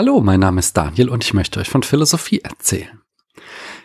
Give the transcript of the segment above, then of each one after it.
Hallo, mein Name ist Daniel und ich möchte euch von Philosophie erzählen.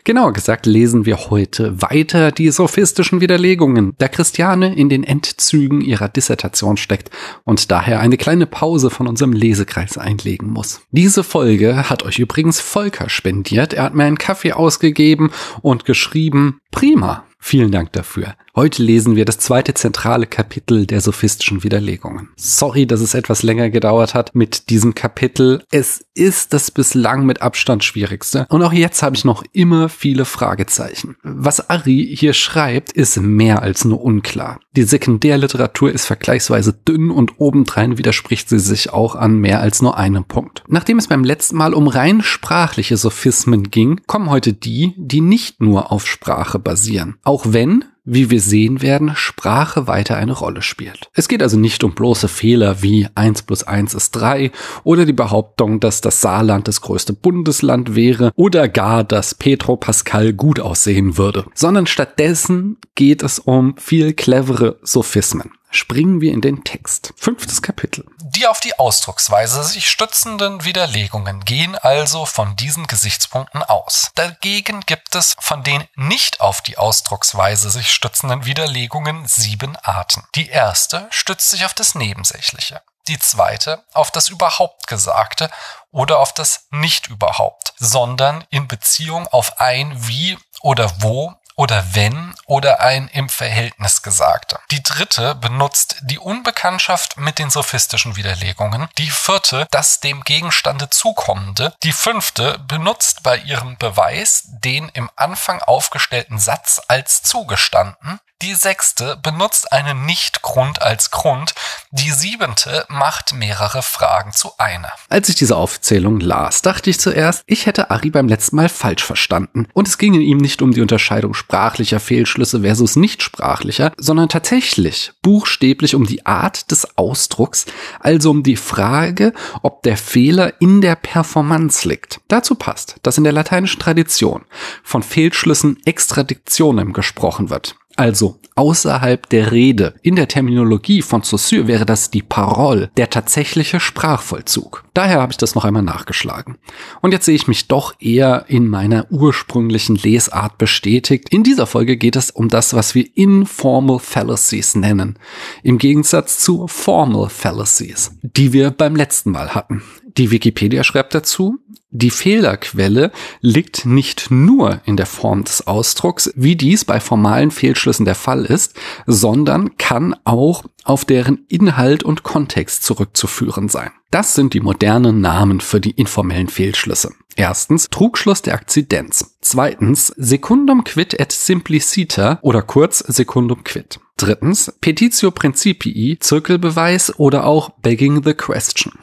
Genauer gesagt lesen wir heute weiter die sophistischen Widerlegungen, da Christiane in den Endzügen ihrer Dissertation steckt und daher eine kleine Pause von unserem Lesekreis einlegen muss. Diese Folge hat euch übrigens Volker spendiert. Er hat mir einen Kaffee ausgegeben und geschrieben, prima, Vielen Dank dafür. Heute lesen wir das zweite zentrale Kapitel der sophistischen Widerlegungen. Sorry, dass es etwas länger gedauert hat mit diesem Kapitel. Es ist das bislang mit Abstand schwierigste. Und auch jetzt habe ich noch immer viele Fragezeichen. Was Ari hier schreibt, ist mehr als nur unklar. Die Sekundärliteratur ist vergleichsweise dünn und obendrein widerspricht sie sich auch an mehr als nur einem Punkt. Nachdem es beim letzten Mal um rein sprachliche Sophismen ging, kommen heute die, die nicht nur auf Sprache basieren. Auch wenn, wie wir sehen werden, Sprache weiter eine Rolle spielt. Es geht also nicht um bloße Fehler wie 1 plus 1 ist 3 oder die Behauptung, dass das Saarland das größte Bundesland wäre oder gar, dass Petro Pascal gut aussehen würde, sondern stattdessen geht es um viel clevere Sophismen springen wir in den Text. Fünftes Kapitel. Die auf die Ausdrucksweise sich stützenden Widerlegungen gehen also von diesen Gesichtspunkten aus. Dagegen gibt es von den nicht auf die Ausdrucksweise sich stützenden Widerlegungen sieben Arten. Die erste stützt sich auf das Nebensächliche. Die zweite auf das überhaupt Gesagte oder auf das nicht überhaupt, sondern in Beziehung auf ein wie oder wo oder wenn oder ein im Verhältnis Gesagte. Die dritte benutzt die Unbekanntschaft mit den sophistischen Widerlegungen. Die vierte das dem Gegenstande zukommende. Die fünfte benutzt bei ihrem Beweis den im Anfang aufgestellten Satz als zugestanden. Die sechste benutzt einen Nichtgrund als Grund. Die siebente macht mehrere Fragen zu einer. Als ich diese Aufzählung las, dachte ich zuerst, ich hätte Ari beim letzten Mal falsch verstanden. Und es ging ihm nicht um die Unterscheidung sprachlicher Fehlschlüsse versus nichtsprachlicher, sondern tatsächlich buchstäblich um die Art des Ausdrucks, also um die Frage, ob der Fehler in der Performance liegt. Dazu passt, dass in der lateinischen Tradition von Fehlschlüssen Extradiktionem gesprochen wird also außerhalb der Rede. In der Terminologie von Saussure wäre das die Parole, der tatsächliche Sprachvollzug. Daher habe ich das noch einmal nachgeschlagen. Und jetzt sehe ich mich doch eher in meiner ursprünglichen Lesart bestätigt. In dieser Folge geht es um das, was wir informal fallacies nennen. Im Gegensatz zu formal fallacies, die wir beim letzten Mal hatten. Die Wikipedia schreibt dazu, die Fehlerquelle liegt nicht nur in der Form des Ausdrucks, wie dies bei formalen Fehlschlüssen der Fall ist, sondern kann auch auf deren Inhalt und Kontext zurückzuführen sein. Das sind die modernen Namen für die informellen Fehlschlüsse. Erstens Trugschluss der Akzidenz. Zweitens Secundum quid et simpliciter oder kurz Secundum quid. Drittens Petitio Principii, Zirkelbeweis oder auch Begging the Question.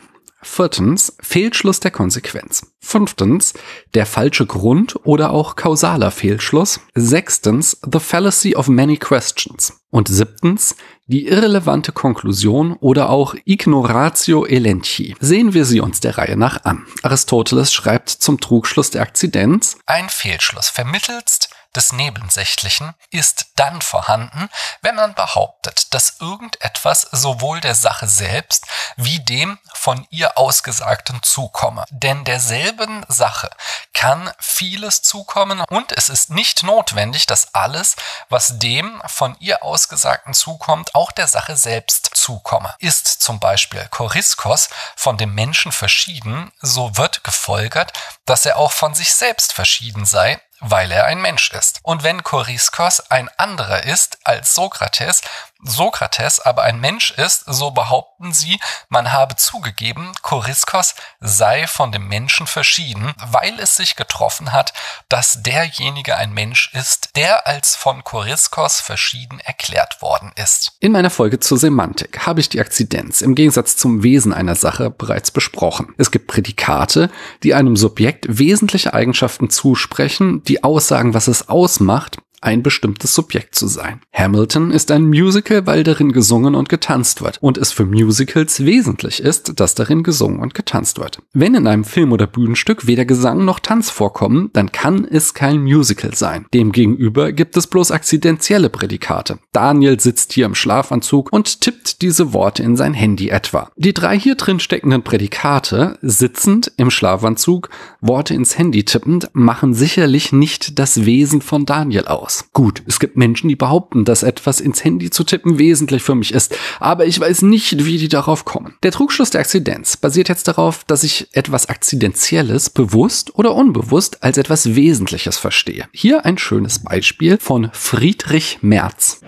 Viertens, Fehlschluss der Konsequenz. Fünftens, der falsche Grund oder auch kausaler Fehlschluss. Sechstens, the fallacy of many questions. Und siebtens, die irrelevante Konklusion oder auch ignoratio elenchi. Sehen wir sie uns der Reihe nach an. Aristoteles schreibt zum Trugschluss der Akzidenz. Ein Fehlschluss vermittelst des Nebensächlichen ist dann vorhanden, wenn man behauptet, dass irgendetwas sowohl der Sache selbst wie dem von ihr Ausgesagten zukomme. Denn derselben Sache kann vieles zukommen und es ist nicht notwendig, dass alles, was dem von ihr Ausgesagten zukommt, auch der Sache selbst zukomme. Ist zum Beispiel Choriskos von dem Menschen verschieden, so wird gefolgert, dass er auch von sich selbst verschieden sei, weil er ein Mensch ist. Und wenn Choriskos ein anderer ist als Sokrates, Sokrates aber ein Mensch ist, so behaupten sie, man habe zugegeben, Choriskos sei von dem Menschen verschieden, weil es sich getroffen hat, dass derjenige ein Mensch ist, der als von Choriskos verschieden erklärt worden ist. In meiner Folge zur Semantik habe ich die Akzidenz im Gegensatz zum Wesen einer Sache bereits besprochen. Es gibt Prädikate, die einem Subjekt wesentliche Eigenschaften zusprechen, die aussagen, was es ausmacht, ein bestimmtes Subjekt zu sein. Hamilton ist ein Musical, weil darin gesungen und getanzt wird und es für Musicals wesentlich ist, dass darin gesungen und getanzt wird. Wenn in einem Film oder Bühnenstück weder Gesang noch Tanz vorkommen, dann kann es kein Musical sein. Demgegenüber gibt es bloß akzidentielle Prädikate. Daniel sitzt hier im Schlafanzug und tippt diese Worte in sein Handy etwa. Die drei hier drin steckenden Prädikate, sitzend im Schlafanzug, Worte ins Handy tippend, machen sicherlich nicht das Wesen von Daniel aus. Gut, es gibt Menschen, die behaupten, dass etwas ins Handy zu tippen wesentlich für mich ist, aber ich weiß nicht, wie die darauf kommen. Der Trugschluss der Akzidenz basiert jetzt darauf, dass ich etwas Akzidentielles bewusst oder unbewusst als etwas Wesentliches verstehe. Hier ein schönes Beispiel von Friedrich Merz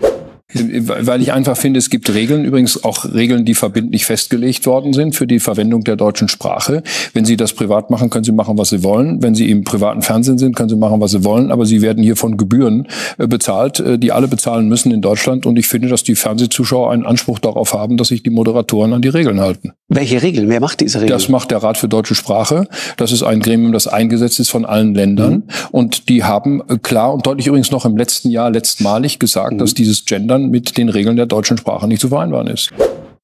weil ich einfach finde, es gibt Regeln, übrigens auch Regeln, die verbindlich festgelegt worden sind für die Verwendung der deutschen Sprache. Wenn Sie das privat machen, können Sie machen, was Sie wollen. Wenn Sie im privaten Fernsehen sind, können Sie machen, was Sie wollen. Aber Sie werden hier von Gebühren äh, bezahlt, äh, die alle bezahlen müssen in Deutschland. Und ich finde, dass die Fernsehzuschauer einen Anspruch darauf haben, dass sich die Moderatoren an die Regeln halten. Welche Regeln? Wer macht diese Regeln? Das macht der Rat für deutsche Sprache. Das ist ein Gremium, das eingesetzt ist von allen Ländern. Mhm. Und die haben äh, klar und deutlich übrigens noch im letzten Jahr letztmalig gesagt, mhm. dass dieses Gendern mit den Regeln der deutschen Sprache nicht zu vereinbaren ist.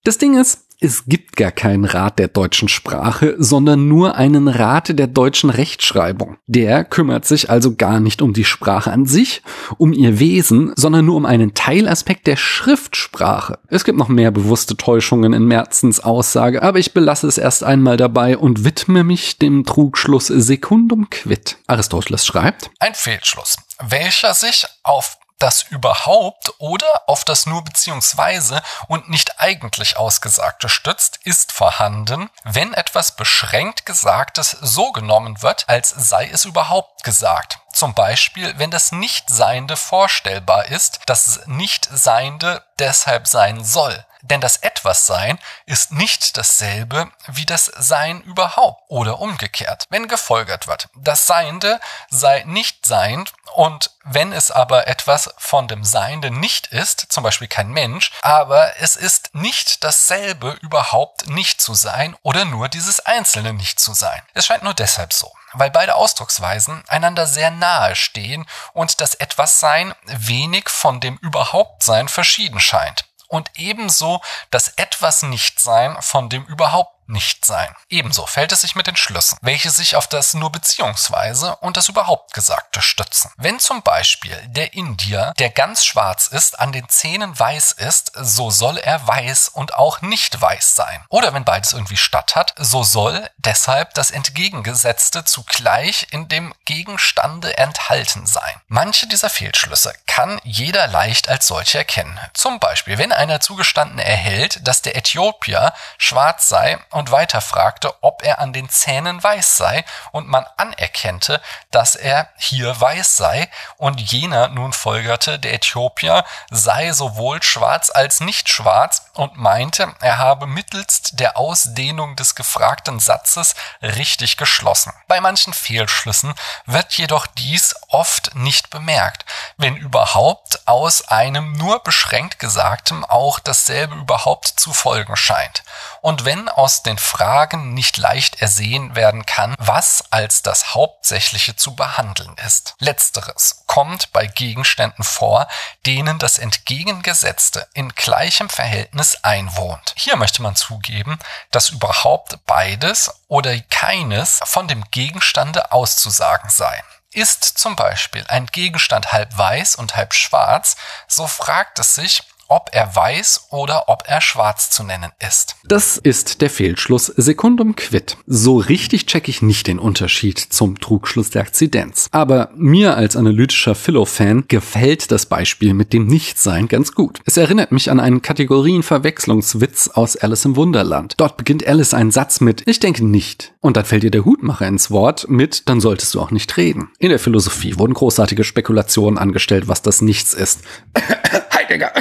Das Ding ist, es gibt gar keinen Rat der deutschen Sprache, sondern nur einen Rat der deutschen Rechtschreibung. Der kümmert sich also gar nicht um die Sprache an sich, um ihr Wesen, sondern nur um einen Teilaspekt der Schriftsprache. Es gibt noch mehr bewusste Täuschungen in Merzens Aussage, aber ich belasse es erst einmal dabei und widme mich dem Trugschluss Secundum quid. Aristoteles schreibt, ein Fehlschluss, welcher sich auf das überhaupt oder auf das nur beziehungsweise und nicht eigentlich Ausgesagte stützt, ist vorhanden, wenn etwas beschränkt Gesagtes so genommen wird, als sei es überhaupt gesagt. Zum Beispiel, wenn das Nichtseiende vorstellbar ist, das Nichtseiende deshalb sein soll. Denn das Etwas-Sein ist nicht dasselbe wie das Sein überhaupt oder umgekehrt. Wenn gefolgert wird, das Seiende sei nicht seiend und wenn es aber etwas von dem Seiende nicht ist, zum Beispiel kein Mensch, aber es ist nicht dasselbe überhaupt nicht zu sein oder nur dieses Einzelne nicht zu sein. Es scheint nur deshalb so weil beide Ausdrucksweisen einander sehr nahe stehen und das Etwas-Sein wenig von dem Überhaupt-Sein verschieden scheint und ebenso das etwas Nichtsein von dem überhaupt nicht sein. Ebenso fällt es sich mit den Schlüssen, welche sich auf das nur beziehungsweise und das überhaupt Gesagte stützen. Wenn zum Beispiel der Indier, der ganz schwarz ist, an den Zähnen weiß ist, so soll er weiß und auch nicht weiß sein. Oder wenn beides irgendwie statt hat, so soll deshalb das Entgegengesetzte zugleich in dem Gegenstande enthalten sein. Manche dieser Fehlschlüsse kann jeder leicht als solche erkennen. Zum Beispiel, wenn einer zugestanden erhält, dass der Äthiopier schwarz sei weiter fragte, ob er an den Zähnen weiß sei, und man anerkennte, dass er hier weiß sei, und jener nun folgerte, der Äthiopier sei sowohl schwarz als nicht schwarz, und meinte, er habe mittelst der Ausdehnung des gefragten Satzes richtig geschlossen. Bei manchen Fehlschlüssen wird jedoch dies oft nicht bemerkt, wenn überhaupt aus einem nur beschränkt Gesagtem auch dasselbe überhaupt zu folgen scheint. Und wenn aus den Fragen nicht leicht ersehen werden kann, was als das Hauptsächliche zu behandeln ist. Letzteres kommt bei Gegenständen vor, denen das Entgegengesetzte in gleichem Verhältnis einwohnt. Hier möchte man zugeben, dass überhaupt beides oder keines von dem Gegenstande auszusagen sei. Ist zum Beispiel ein Gegenstand halb weiß und halb schwarz, so fragt es sich, ob er weiß oder ob er schwarz zu nennen ist. Das ist der Fehlschluss Secundum quid. So richtig checke ich nicht den Unterschied zum Trugschluss der Akzidenz. Aber mir als analytischer Philo-Fan gefällt das Beispiel mit dem Nichtsein ganz gut. Es erinnert mich an einen Kategorienverwechslungswitz aus Alice im Wunderland. Dort beginnt Alice einen Satz mit Ich denke nicht. Und dann fällt ihr der Hutmacher ins Wort mit Dann solltest du auch nicht reden. In der Philosophie wurden großartige Spekulationen angestellt, was das Nichts ist. Heidegger.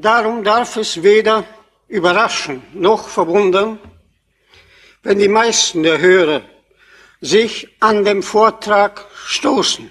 Darum darf es weder überraschen noch verwundern, wenn die meisten der Hörer sich an dem Vortrag stoßen.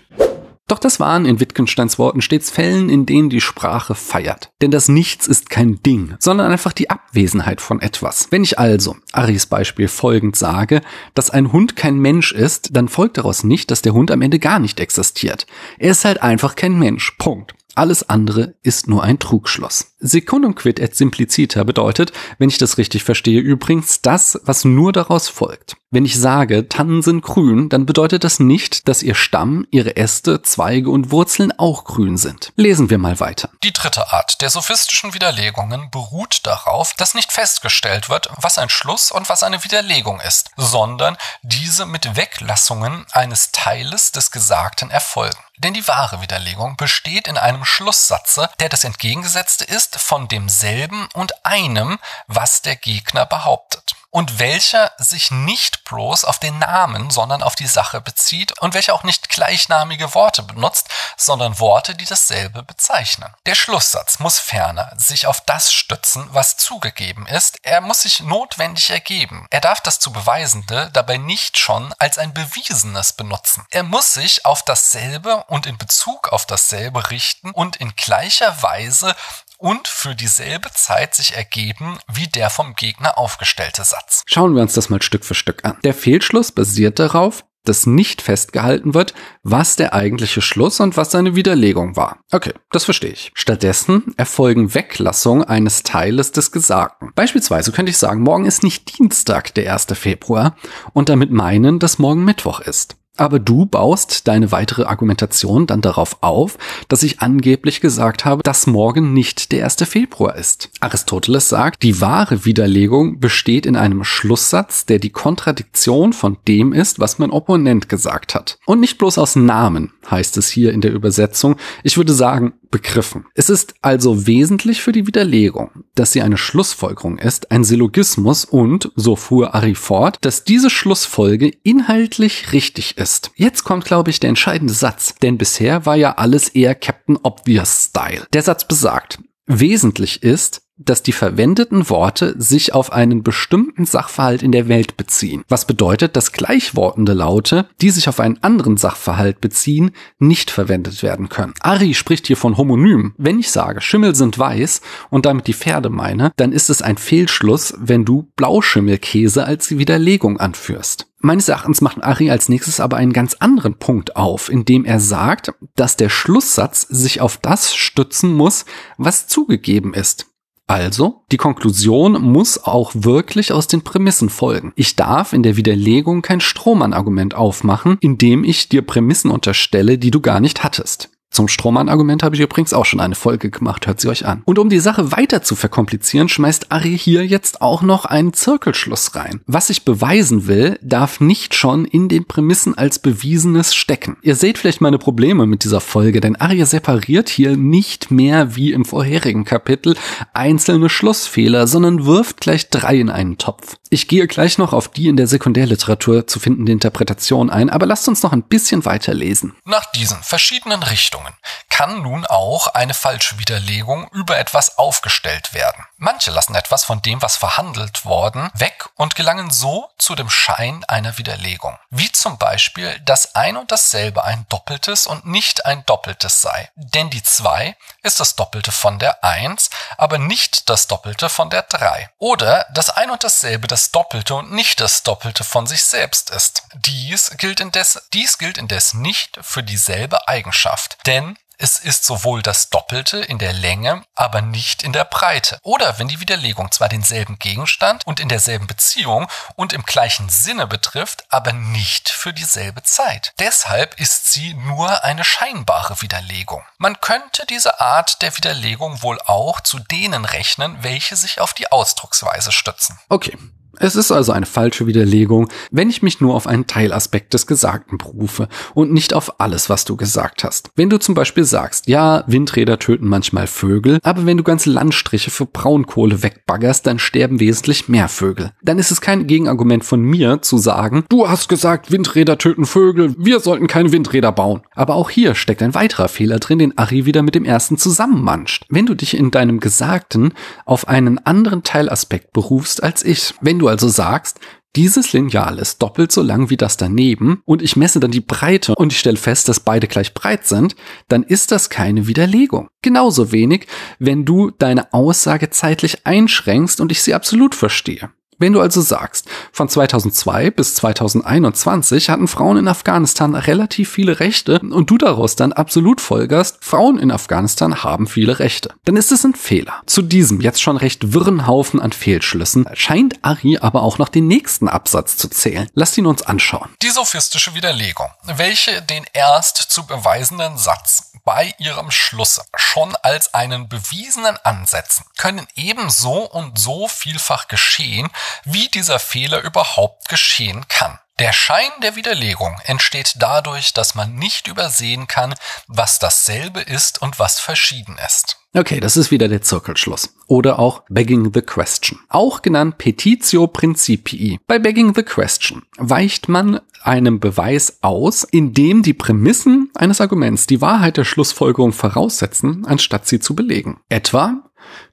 Doch das waren in Wittgensteins Worten stets Fällen, in denen die Sprache feiert. Denn das Nichts ist kein Ding, sondern einfach die Abwesenheit von etwas. Wenn ich also, Aris Beispiel folgend sage, dass ein Hund kein Mensch ist, dann folgt daraus nicht, dass der Hund am Ende gar nicht existiert. Er ist halt einfach kein Mensch. Punkt. Alles andere ist nur ein Trugschluss. Secundum quid et simpliciter bedeutet, wenn ich das richtig verstehe, übrigens das, was nur daraus folgt. Wenn ich sage, Tannen sind grün, dann bedeutet das nicht, dass ihr Stamm, ihre Äste, Zweige und Wurzeln auch grün sind. Lesen wir mal weiter. Die dritte Art der sophistischen Widerlegungen beruht darauf, dass nicht festgestellt wird, was ein Schluss und was eine Widerlegung ist, sondern diese mit Weglassungen eines Teiles des Gesagten erfolgen. Denn die wahre Widerlegung besteht in einem Schlusssatze, der das Entgegengesetzte ist von demselben und einem, was der Gegner behauptet und welcher sich nicht bloß auf den Namen, sondern auf die Sache bezieht und welcher auch nicht gleichnamige Worte benutzt, sondern Worte, die dasselbe bezeichnen. Der Schlusssatz muss ferner sich auf das stützen, was zugegeben ist, er muss sich notwendig ergeben. Er darf das zu Beweisende dabei nicht schon als ein Bewiesenes benutzen. Er muss sich auf dasselbe und in Bezug auf dasselbe richten und in gleicher Weise und für dieselbe Zeit sich ergeben wie der vom Gegner aufgestellte Satz. Schauen wir uns das mal Stück für Stück an. Der Fehlschluss basiert darauf, dass nicht festgehalten wird, was der eigentliche Schluss und was seine Widerlegung war. Okay, das verstehe ich. Stattdessen erfolgen Weglassungen eines Teiles des Gesagten. Beispielsweise könnte ich sagen, morgen ist nicht Dienstag, der 1. Februar, und damit meinen, dass morgen Mittwoch ist. Aber du baust deine weitere Argumentation dann darauf auf, dass ich angeblich gesagt habe, dass morgen nicht der 1. Februar ist. Aristoteles sagt, die wahre Widerlegung besteht in einem Schlusssatz, der die Kontradiktion von dem ist, was mein Opponent gesagt hat. Und nicht bloß aus Namen, heißt es hier in der Übersetzung. Ich würde sagen, begriffen. Es ist also wesentlich für die Widerlegung, dass sie eine Schlussfolgerung ist, ein Syllogismus und, so fuhr Ari fort, dass diese Schlussfolge inhaltlich richtig ist. Jetzt kommt, glaube ich, der entscheidende Satz, denn bisher war ja alles eher Captain Obvious Style. Der Satz besagt, wesentlich ist, dass die verwendeten Worte sich auf einen bestimmten Sachverhalt in der Welt beziehen. Was bedeutet, dass gleichwortende Laute, die sich auf einen anderen Sachverhalt beziehen, nicht verwendet werden können. Ari spricht hier von Homonym. Wenn ich sage, Schimmel sind weiß und damit die Pferde meine, dann ist es ein Fehlschluss, wenn du Blauschimmelkäse als Widerlegung anführst. Meines Erachtens macht Ari als nächstes aber einen ganz anderen Punkt auf, indem er sagt, dass der Schlusssatz sich auf das stützen muss, was zugegeben ist. Also, die Konklusion muss auch wirklich aus den Prämissen folgen. Ich darf in der Widerlegung kein Strohmann-Argument aufmachen, indem ich dir Prämissen unterstelle, die du gar nicht hattest. Zum Strohmann-Argument habe ich übrigens auch schon eine Folge gemacht, hört sie euch an. Und um die Sache weiter zu verkomplizieren, schmeißt Ari hier jetzt auch noch einen Zirkelschluss rein. Was ich beweisen will, darf nicht schon in den Prämissen als Bewiesenes stecken. Ihr seht vielleicht meine Probleme mit dieser Folge, denn Ari separiert hier nicht mehr wie im vorherigen Kapitel einzelne Schlussfehler, sondern wirft gleich drei in einen Topf. Ich gehe gleich noch auf die in der Sekundärliteratur zu findende Interpretation ein, aber lasst uns noch ein bisschen weiter lesen. Nach diesen verschiedenen Richtungen Richtungen kann nun auch eine falsche Widerlegung über etwas aufgestellt werden. Manche lassen etwas von dem, was verhandelt worden, weg und gelangen so zu dem Schein einer Widerlegung. Wie zum Beispiel, dass ein und dasselbe ein doppeltes und nicht ein doppeltes sei. Denn die 2 ist das Doppelte von der 1, aber nicht das Doppelte von der 3. Oder dass ein und dasselbe das Doppelte und nicht das Doppelte von sich selbst ist. Dies gilt indes, dies gilt indes nicht für dieselbe Eigenschaft denn es ist sowohl das Doppelte in der Länge, aber nicht in der Breite. Oder wenn die Widerlegung zwar denselben Gegenstand und in derselben Beziehung und im gleichen Sinne betrifft, aber nicht für dieselbe Zeit. Deshalb ist sie nur eine scheinbare Widerlegung. Man könnte diese Art der Widerlegung wohl auch zu denen rechnen, welche sich auf die Ausdrucksweise stützen. Okay, es ist also eine falsche Widerlegung, wenn ich mich nur auf einen Teilaspekt des Gesagten berufe und nicht auf alles, was du gesagt hast. Wenn du zum Beispiel sagst, ja, Windräder töten manchmal Vögel, aber wenn du ganze Landstriche für Braunkohle wegbaggerst, dann sterben wesentlich mehr Vögel. Dann ist es kein Gegenargument von mir zu sagen, du hast gesagt, Windräder töten Vögel, wir sollten keine Windräder bauen. Aber auch hier steckt ein weiterer Fehler drin, den Ari wieder mit dem ersten zusammenmanscht. Wenn du dich in deinem Gesagten auf einen anderen Teilaspekt berufst als ich, wenn du also sagst, dieses Lineal ist doppelt so lang wie das daneben und ich messe dann die Breite und ich stelle fest, dass beide gleich breit sind, dann ist das keine Widerlegung. Genauso wenig, wenn du deine Aussage zeitlich einschränkst und ich sie absolut verstehe. Wenn du also sagst, von 2002 bis 2021 hatten Frauen in Afghanistan relativ viele Rechte und du daraus dann absolut folgerst, Frauen in Afghanistan haben viele Rechte, dann ist es ein Fehler. Zu diesem jetzt schon recht wirren Haufen an Fehlschlüssen scheint Ari aber auch noch den nächsten Absatz zu zählen. Lasst ihn uns anschauen. Die sophistische Widerlegung, welche den erst zu beweisenden Satz bei ihrem Schluss schon als einen bewiesenen ansetzen, können ebenso und so vielfach geschehen, wie dieser Fehler überhaupt geschehen kann. Der Schein der Widerlegung entsteht dadurch, dass man nicht übersehen kann, was dasselbe ist und was verschieden ist. Okay, das ist wieder der Zirkelschluss. Oder auch Begging the Question. Auch genannt Petitio Principii. Bei Begging the Question weicht man einem Beweis aus, indem die Prämissen eines Arguments die Wahrheit der Schlussfolgerung voraussetzen, anstatt sie zu belegen. Etwa,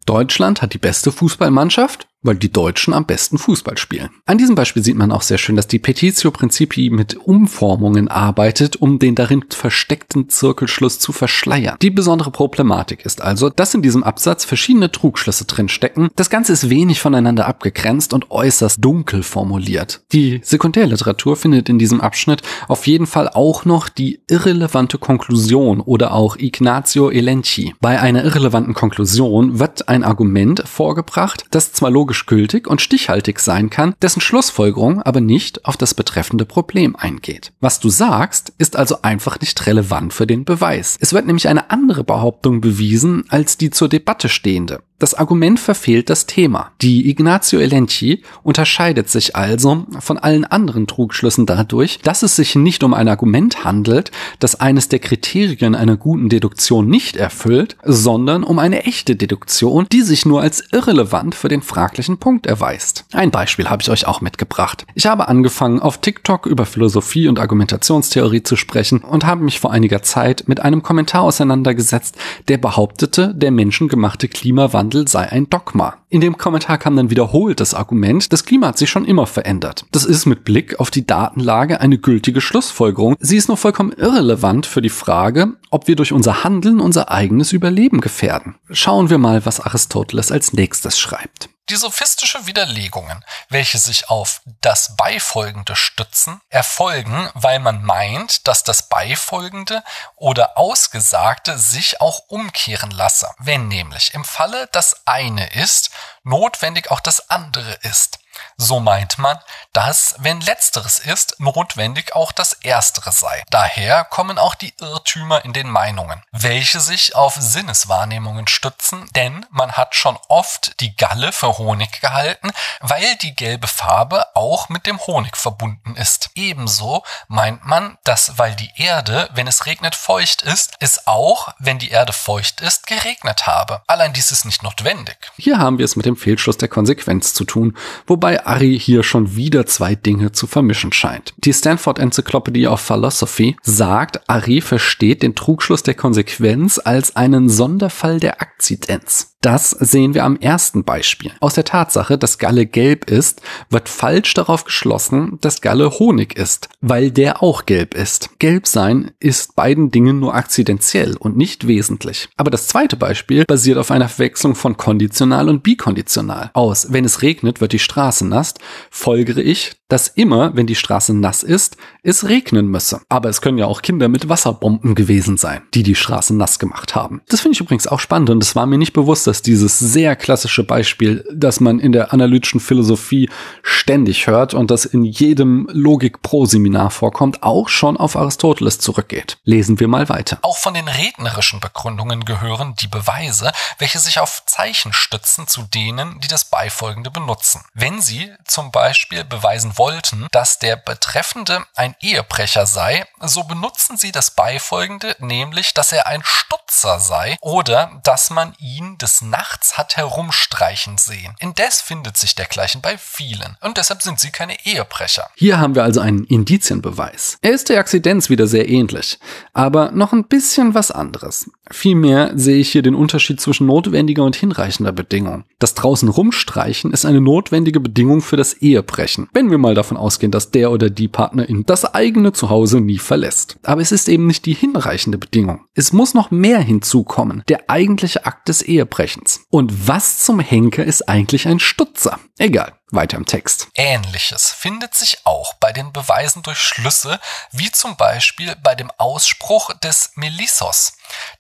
Deutschland hat die beste Fußballmannschaft, weil die Deutschen am besten Fußball spielen. An diesem Beispiel sieht man auch sehr schön, dass die Petitio Principii mit Umformungen arbeitet, um den darin versteckten Zirkelschluss zu verschleiern. Die besondere Problematik ist also, dass in diesem Absatz verschiedene Trugschlüsse drinstecken. Das Ganze ist wenig voneinander abgegrenzt und äußerst dunkel formuliert. Die Sekundärliteratur findet in diesem Abschnitt auf jeden Fall auch noch die irrelevante Konklusion oder auch Ignazio Elenchi. Bei einer irrelevanten Konklusion wird ein Argument vorgebracht, das zwar logisch logisch gültig und stichhaltig sein kann, dessen Schlussfolgerung aber nicht auf das betreffende Problem eingeht. Was du sagst, ist also einfach nicht relevant für den Beweis. Es wird nämlich eine andere Behauptung bewiesen als die zur Debatte stehende. Das Argument verfehlt das Thema. Die Ignazio Elenchi unterscheidet sich also von allen anderen Trugschlüssen dadurch, dass es sich nicht um ein Argument handelt, das eines der Kriterien einer guten Deduktion nicht erfüllt, sondern um eine echte Deduktion, die sich nur als irrelevant für den fraglichen Punkt erweist. Ein Beispiel habe ich euch auch mitgebracht. Ich habe angefangen, auf TikTok über Philosophie und Argumentationstheorie zu sprechen und habe mich vor einiger Zeit mit einem Kommentar auseinandergesetzt, der behauptete, der menschengemachte Klimawandel Klimawandel sei ein Dogma. In dem Kommentar kam dann wiederholt das Argument, das Klima hat sich schon immer verändert. Das ist mit Blick auf die Datenlage eine gültige Schlussfolgerung. Sie ist nur vollkommen irrelevant für die Frage, ob wir durch unser Handeln unser eigenes Überleben gefährden. Schauen wir mal, was Aristoteles als nächstes schreibt. Die sophistische Widerlegungen, welche sich auf das Beifolgende stützen, erfolgen, weil man meint, dass das Beifolgende oder Ausgesagte sich auch umkehren lasse, wenn nämlich im Falle das eine ist, notwendig auch das andere ist. So meint man, dass, wenn letzteres ist, notwendig auch das erstere sei. Daher kommen auch die Irrtümer in den Meinungen, welche sich auf Sinneswahrnehmungen stützen, denn man hat schon oft die Galle für Honig gehalten, weil die gelbe Farbe auch mit dem Honig verbunden ist. Ebenso meint man, dass weil die Erde, wenn es regnet, feucht ist, es auch, wenn die Erde feucht ist, geregnet habe. Allein dies ist nicht notwendig. Hier haben wir es mit dem Fehlschluss der Konsequenz zu tun, wobei Ari hier schon wieder zwei Dinge zu vermischen scheint. Die Stanford Encyclopedia of Philosophy sagt, Ari versteht den Trugschluss der Konsequenz als einen Sonderfall der Akzidenz. Das sehen wir am ersten Beispiel. Aus der Tatsache, dass Galle gelb ist, wird falsch darauf geschlossen, dass Galle Honig ist, weil der auch gelb ist. Gelb sein ist beiden Dingen nur akzidentiell und nicht wesentlich. Aber das zweite Beispiel basiert auf einer Verwechslung von konditional und bikonditional. Aus, wenn es regnet, wird die Straße nass, folgere ich, dass immer, wenn die Straße nass ist, es regnen müsse. Aber es können ja auch Kinder mit Wasserbomben gewesen sein, die die Straße nass gemacht haben. Das finde ich übrigens auch spannend und es war mir nicht bewusst, dass dieses sehr klassische Beispiel, das man in der analytischen Philosophie ständig hört und das in jedem Logik-Pro-Seminar vorkommt, auch schon auf Aristoteles zurückgeht. Lesen wir mal weiter. Auch von den rednerischen Begründungen gehören die Beweise, welche sich auf Zeichen stützen zu denen, die das Beifolgende benutzen. Wenn sie zum Beispiel beweisen wollten, dass der Betreffende ein Ehebrecher sei, so benutzen sie das Beifolgende, nämlich, dass er ein Stutzer sei oder dass man ihn des Nachts hat herumstreichen sehen. Indes findet sich dergleichen bei vielen und deshalb sind sie keine Ehebrecher. Hier haben wir also einen Indizienbeweis. Er ist der Akzidenz wieder sehr ähnlich, aber noch ein bisschen was anderes. Vielmehr sehe ich hier den Unterschied zwischen notwendiger und hinreichender Bedingung. Das draußen rumstreichen ist eine notwendige Bedingung für das Ehebrechen, wenn wir mal davon ausgehen, dass der oder die Partnerin das eigene Zuhause nie verlässt. Aber es ist eben nicht die hinreichende Bedingung. Es muss noch mehr hinzukommen, der eigentliche Akt des Ehebrechens. Und was zum Henker ist eigentlich ein Stutzer? Egal. Weiter im Text. Ähnliches findet sich auch bei den Beweisen durch Schlüsse, wie zum Beispiel bei dem Ausspruch des Melissos,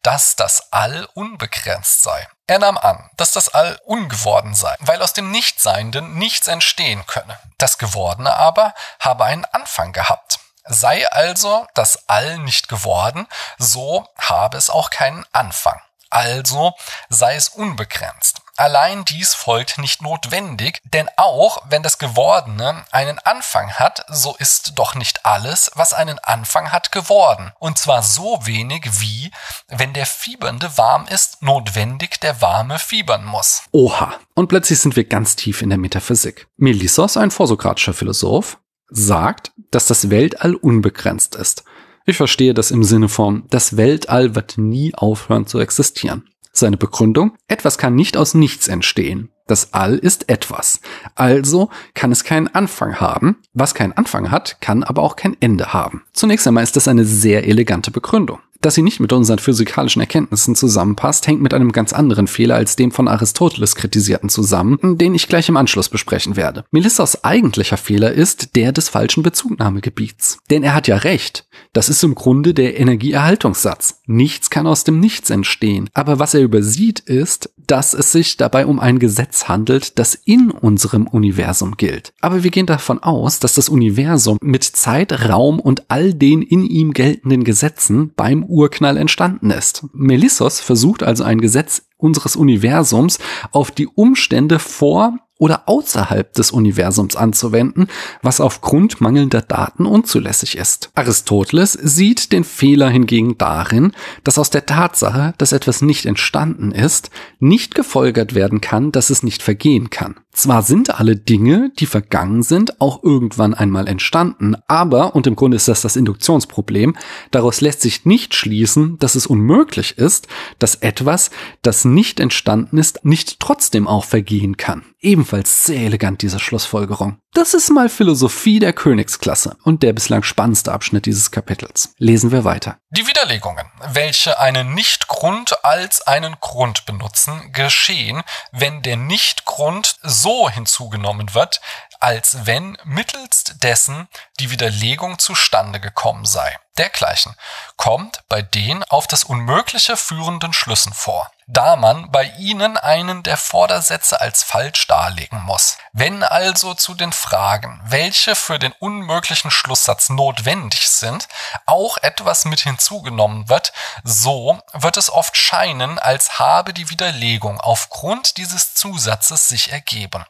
dass das All unbegrenzt sei. Er nahm an, dass das All ungeworden sei, weil aus dem Nichtseienden nichts entstehen könne. Das Gewordene aber habe einen Anfang gehabt. Sei also das All nicht geworden, so habe es auch keinen Anfang. Also sei es unbegrenzt. Allein dies folgt nicht notwendig, denn auch wenn das Gewordene einen Anfang hat, so ist doch nicht alles, was einen Anfang hat, geworden. Und zwar so wenig wie, wenn der Fiebernde warm ist, notwendig der Warme fiebern muss. Oha. Und plötzlich sind wir ganz tief in der Metaphysik. Melissos, ein vorsokratischer Philosoph, sagt, dass das Weltall unbegrenzt ist. Ich verstehe das im Sinne von, das Weltall wird nie aufhören zu existieren. Seine Begründung, etwas kann nicht aus nichts entstehen. Das All ist etwas. Also kann es keinen Anfang haben. Was keinen Anfang hat, kann aber auch kein Ende haben. Zunächst einmal ist das eine sehr elegante Begründung. Dass sie nicht mit unseren physikalischen Erkenntnissen zusammenpasst, hängt mit einem ganz anderen Fehler als dem von Aristoteles kritisierten zusammen, den ich gleich im Anschluss besprechen werde. Melissas eigentlicher Fehler ist der des falschen Bezugnahmegebiets. Denn er hat ja recht. Das ist im Grunde der Energieerhaltungssatz. Nichts kann aus dem Nichts entstehen. Aber was er übersieht ist, dass es sich dabei um ein Gesetz handelt, das in unserem Universum gilt. Aber wir gehen davon aus, dass das Universum mit Zeit, Raum und all den in ihm geltenden Gesetzen beim Urknall entstanden ist. Melissos versucht also ein Gesetz unseres Universums auf die Umstände vor oder außerhalb des Universums anzuwenden, was aufgrund mangelnder Daten unzulässig ist. Aristoteles sieht den Fehler hingegen darin, dass aus der Tatsache, dass etwas nicht entstanden ist, nicht gefolgert werden kann, dass es nicht vergehen kann. Zwar sind alle Dinge, die vergangen sind, auch irgendwann einmal entstanden, aber, und im Grunde ist das das Induktionsproblem, daraus lässt sich nicht schließen, dass es unmöglich ist, dass etwas, das nicht entstanden ist, nicht trotzdem auch vergehen kann. Ebenfalls sehr elegant diese Schlussfolgerung. Das ist mal Philosophie der Königsklasse und der bislang spannendste Abschnitt dieses Kapitels. Lesen wir weiter. Die Widerlegungen, welche einen Nichtgrund als einen Grund benutzen, geschehen, wenn der Nichtgrund so hinzugenommen wird, als wenn mittelst dessen die Widerlegung zustande gekommen sei. Dergleichen kommt bei den auf das Unmögliche führenden Schlüssen vor, da man bei ihnen einen der Vordersätze als falsch darlegen muss. Wenn also zu den Fragen, welche für den unmöglichen Schlusssatz notwendig sind, auch etwas mit hinzugenommen wird, so wird es oft scheinen, als habe die Widerlegung aufgrund dieses Zusatzes sich ergeben.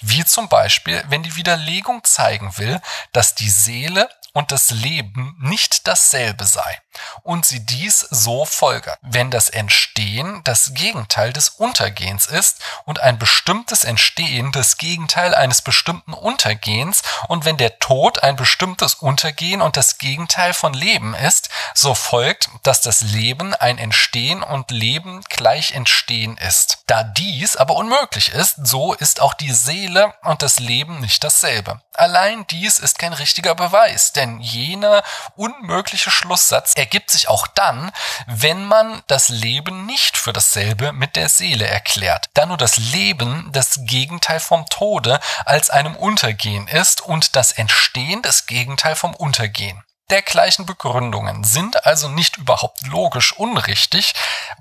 Wie zum Beispiel, wenn die Widerlegung zeigen will, dass die Seele und das Leben nicht dasselbe sei und sie dies so folgert. Wenn das Entstehen das Gegenteil des Untergehens ist und ein bestimmtes Entstehen das Gegenteil eines bestimmten Untergehens und wenn der Tod ein bestimmtes Untergehen und das Gegenteil von Leben ist, so folgt, dass das Leben ein Entstehen und Leben gleich Entstehen ist. Da dies aber unmöglich ist, so ist auch die Seele und das Leben nicht dasselbe. Allein dies ist kein richtiger Beweis, denn jener unmögliche Schlusssatz ergibt sich auch dann, wenn man das Leben nicht für dasselbe mit der Seele erklärt, da nur das Leben das Gegenteil vom Tode als einem Untergehen ist und das Entstehen das Gegenteil vom Untergehen. Dergleichen Begründungen sind also nicht überhaupt logisch unrichtig,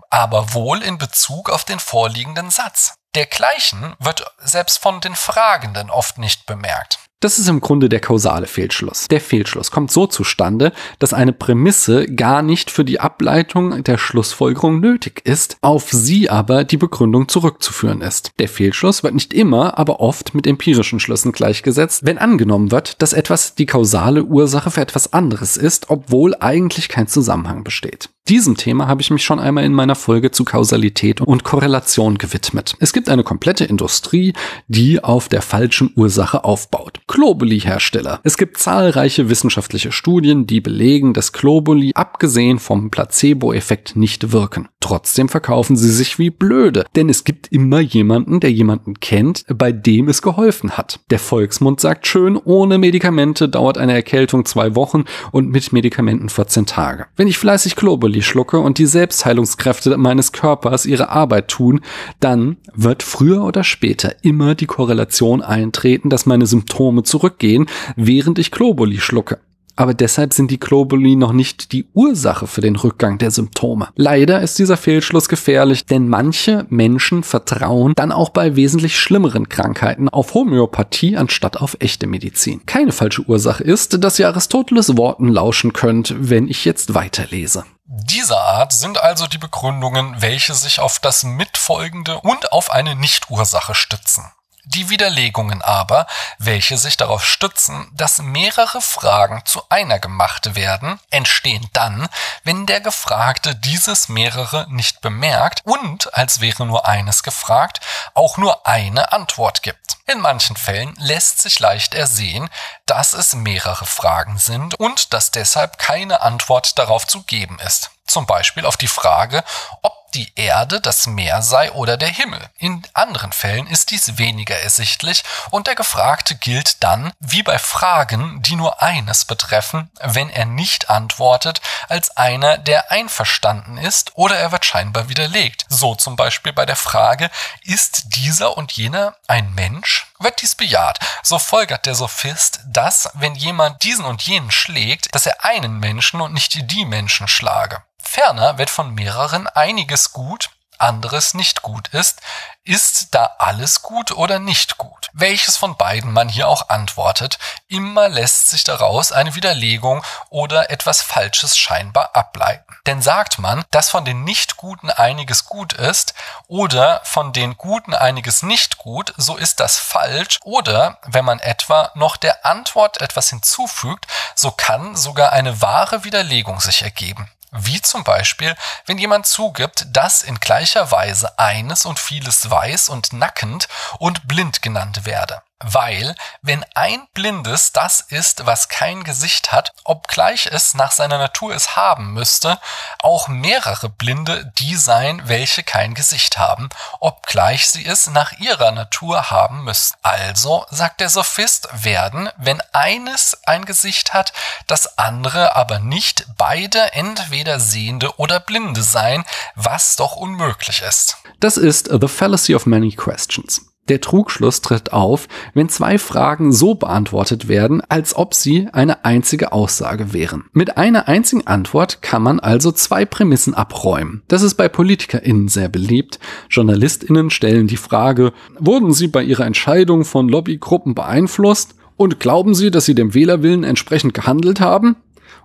aber wohl in Bezug auf den vorliegenden Satz. Dergleichen wird selbst von den Fragenden oft nicht bemerkt. Das ist im Grunde der kausale Fehlschluss. Der Fehlschluss kommt so zustande, dass eine Prämisse gar nicht für die Ableitung der Schlussfolgerung nötig ist, auf sie aber die Begründung zurückzuführen ist. Der Fehlschluss wird nicht immer, aber oft mit empirischen Schlüssen gleichgesetzt, wenn angenommen wird, dass etwas die kausale Ursache für etwas anderes ist, obwohl eigentlich kein Zusammenhang besteht. Diesem Thema habe ich mich schon einmal in meiner Folge zu Kausalität und Korrelation gewidmet. Es gibt eine komplette Industrie, die auf der falschen Ursache aufbaut. Globuli-Hersteller. Es gibt zahlreiche wissenschaftliche Studien, die belegen, dass Globuli abgesehen vom Placebo-Effekt nicht wirken. Trotzdem verkaufen sie sich wie blöde, denn es gibt immer jemanden, der jemanden kennt, bei dem es geholfen hat. Der Volksmund sagt schön, ohne Medikamente dauert eine Erkältung zwei Wochen und mit Medikamenten 14 Tage. Wenn ich fleißig Globuli Brokkoli schlucke und die Selbstheilungskräfte meines Körpers ihre Arbeit tun, dann wird früher oder später immer die Korrelation eintreten, dass meine Symptome zurückgehen, während ich Globuli schlucke. Aber deshalb sind die Globuli noch nicht die Ursache für den Rückgang der Symptome. Leider ist dieser Fehlschluss gefährlich, denn manche Menschen vertrauen dann auch bei wesentlich schlimmeren Krankheiten auf Homöopathie anstatt auf echte Medizin. Keine falsche Ursache ist, dass ihr Aristoteles Worten lauschen könnt, wenn ich jetzt weiterlese. Dieser Art sind also die Begründungen, welche sich auf das Mitfolgende und auf eine Nichtursache stützen. Die Widerlegungen aber, welche sich darauf stützen, dass mehrere Fragen zu einer gemacht werden, entstehen dann, wenn der Gefragte dieses mehrere nicht bemerkt und, als wäre nur eines gefragt, auch nur eine Antwort gibt. In manchen Fällen lässt sich leicht ersehen, dass es mehrere Fragen sind und dass deshalb keine Antwort darauf zu geben ist. Zum Beispiel auf die Frage, ob die Erde das Meer sei oder der Himmel. In anderen Fällen ist dies weniger ersichtlich und der Gefragte gilt dann, wie bei Fragen, die nur eines betreffen, wenn er nicht antwortet, als einer, der einverstanden ist oder er wird scheinbar widerlegt. So zum Beispiel bei der Frage, ist dieser und jener ein Mensch? Wird dies bejaht, so folgert der Sophist, dass, wenn jemand diesen und jenen schlägt, dass er einen Menschen und nicht die Menschen schlage. Ferner wird von mehreren einiges gut, anderes nicht gut ist, ist da alles gut oder nicht gut? Welches von beiden man hier auch antwortet, immer lässt sich daraus eine Widerlegung oder etwas Falsches scheinbar ableiten. Denn sagt man, dass von den Nicht-Guten einiges gut ist oder von den Guten einiges nicht gut, so ist das falsch oder wenn man etwa noch der Antwort etwas hinzufügt, so kann sogar eine wahre Widerlegung sich ergeben. Wie zum Beispiel, wenn jemand zugibt, dass in gleicher Weise eines und vieles weiß und nackend und blind genannt werde. Weil, wenn ein Blindes das ist, was kein Gesicht hat, obgleich es nach seiner Natur es haben müsste, auch mehrere Blinde die sein, welche kein Gesicht haben, obgleich sie es nach ihrer Natur haben müssen. Also, sagt der Sophist, werden, wenn eines ein Gesicht hat, das andere aber nicht, beide entweder Sehende oder Blinde sein, was doch unmöglich ist. Das ist The Fallacy of Many Questions. Der Trugschluss tritt auf, wenn zwei Fragen so beantwortet werden, als ob sie eine einzige Aussage wären. Mit einer einzigen Antwort kann man also zwei Prämissen abräumen. Das ist bei PolitikerInnen sehr beliebt. JournalistInnen stellen die Frage, wurden sie bei ihrer Entscheidung von Lobbygruppen beeinflusst? Und glauben Sie, dass Sie dem Wählerwillen entsprechend gehandelt haben?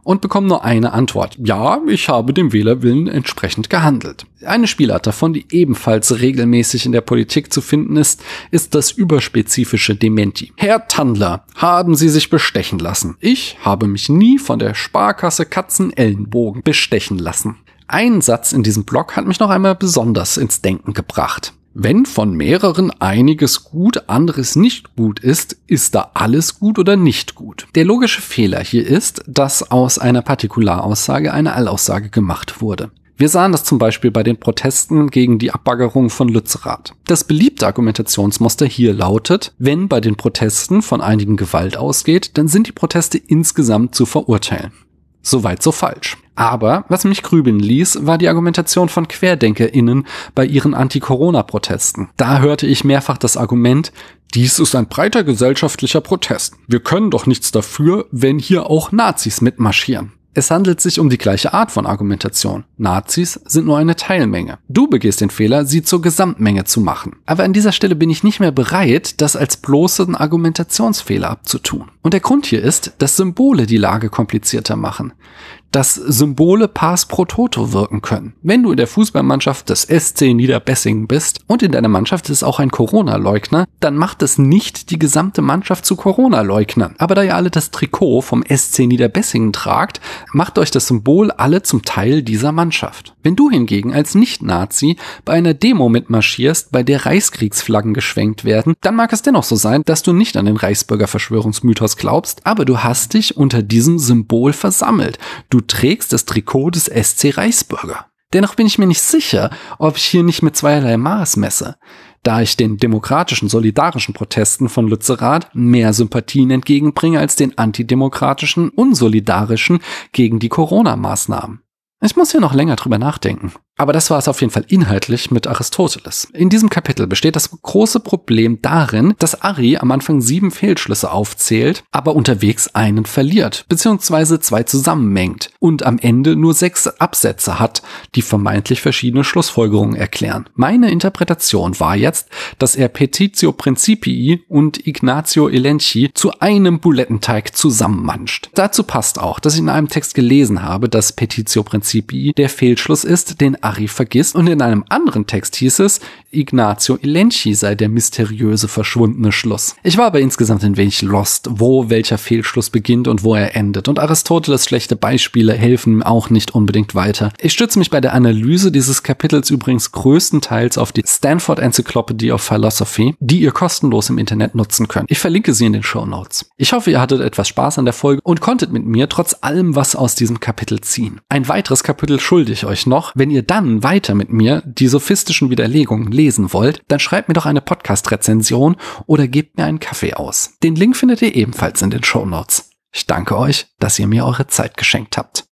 Und bekommen nur eine Antwort. Ja, ich habe dem Wählerwillen entsprechend gehandelt. Eine Spielart davon, die ebenfalls regelmäßig in der Politik zu finden ist, ist das überspezifische Dementi. Herr Tandler, haben Sie sich bestechen lassen? Ich habe mich nie von der Sparkasse Katzenellenbogen bestechen lassen. Ein Satz in diesem Blog hat mich noch einmal besonders ins Denken gebracht. Wenn von mehreren einiges gut, anderes nicht gut ist, ist da alles gut oder nicht gut? Der logische Fehler hier ist, dass aus einer Partikularaussage eine Allaussage gemacht wurde. Wir sahen das zum Beispiel bei den Protesten gegen die Abbaggerung von Lützerath. Das beliebte Argumentationsmuster hier lautet, wenn bei den Protesten von einigen Gewalt ausgeht, dann sind die Proteste insgesamt zu verurteilen. Soweit so falsch. Aber was mich grübeln ließ, war die Argumentation von QuerdenkerInnen bei ihren Anti-Corona-Protesten. Da hörte ich mehrfach das Argument, dies ist ein breiter gesellschaftlicher Protest. Wir können doch nichts dafür, wenn hier auch Nazis mitmarschieren. Es handelt sich um die gleiche Art von Argumentation. Nazis sind nur eine Teilmenge. Du begehst den Fehler, sie zur Gesamtmenge zu machen. Aber an dieser Stelle bin ich nicht mehr bereit, das als bloßen Argumentationsfehler abzutun. Und der Grund hier ist, dass Symbole die Lage komplizierter machen. Dass Symbole pars pro toto wirken können. Wenn du in der Fußballmannschaft des SC Niederbessingen bist und in deiner Mannschaft ist auch ein Corona-Leugner, dann macht es nicht die gesamte Mannschaft zu Corona-Leugnern. Aber da ihr alle das Trikot vom SC Niederbessingen tragt, macht euch das Symbol alle zum Teil dieser Mannschaft. Wenn du hingegen als Nicht-Nazi bei einer Demo mitmarschierst, bei der Reichskriegsflaggen geschwenkt werden, dann mag es dennoch so sein, dass du nicht an den Reichsbürger Verschwörungsmythos glaubst, aber du hast dich unter diesem Symbol versammelt. Du trägst das Trikot des SC Reichsbürger. Dennoch bin ich mir nicht sicher, ob ich hier nicht mit zweierlei Maß messe, da ich den demokratischen, solidarischen Protesten von Lützerath mehr Sympathien entgegenbringe als den antidemokratischen, unsolidarischen gegen die Corona-Maßnahmen. Ich muss hier noch länger drüber nachdenken. Aber das war es auf jeden Fall inhaltlich mit Aristoteles. In diesem Kapitel besteht das große Problem darin, dass Ari am Anfang sieben Fehlschlüsse aufzählt, aber unterwegs einen verliert, beziehungsweise zwei zusammenmengt und am Ende nur sechs Absätze hat, die vermeintlich verschiedene Schlussfolgerungen erklären. Meine Interpretation war jetzt, dass er Petitio Principii und Ignazio Elenchi zu einem Bulettenteig zusammenmanscht. Dazu passt auch, dass ich in einem Text gelesen habe, dass Petitio Principii der Fehlschluss ist, den Ari vergisst und in einem anderen Text hieß es, Ignazio Elenchi sei der mysteriöse verschwundene Schluss. Ich war aber insgesamt ein wenig lost, wo welcher Fehlschluss beginnt und wo er endet und Aristoteles schlechte Beispiele helfen auch nicht unbedingt weiter. Ich stütze mich bei der Analyse dieses Kapitels übrigens größtenteils auf die Stanford Encyclopedy of Philosophy, die ihr kostenlos im Internet nutzen könnt. Ich verlinke sie in den Show Notes. Ich hoffe, ihr hattet etwas Spaß an der Folge und konntet mit mir trotz allem was aus diesem Kapitel ziehen. Ein weiteres Kapitel schulde ich euch noch, wenn ihr dann dann weiter mit mir die sophistischen Widerlegungen lesen wollt, dann schreibt mir doch eine Podcast-Rezension oder gebt mir einen Kaffee aus. Den Link findet ihr ebenfalls in den Show Notes. Ich danke euch, dass ihr mir eure Zeit geschenkt habt.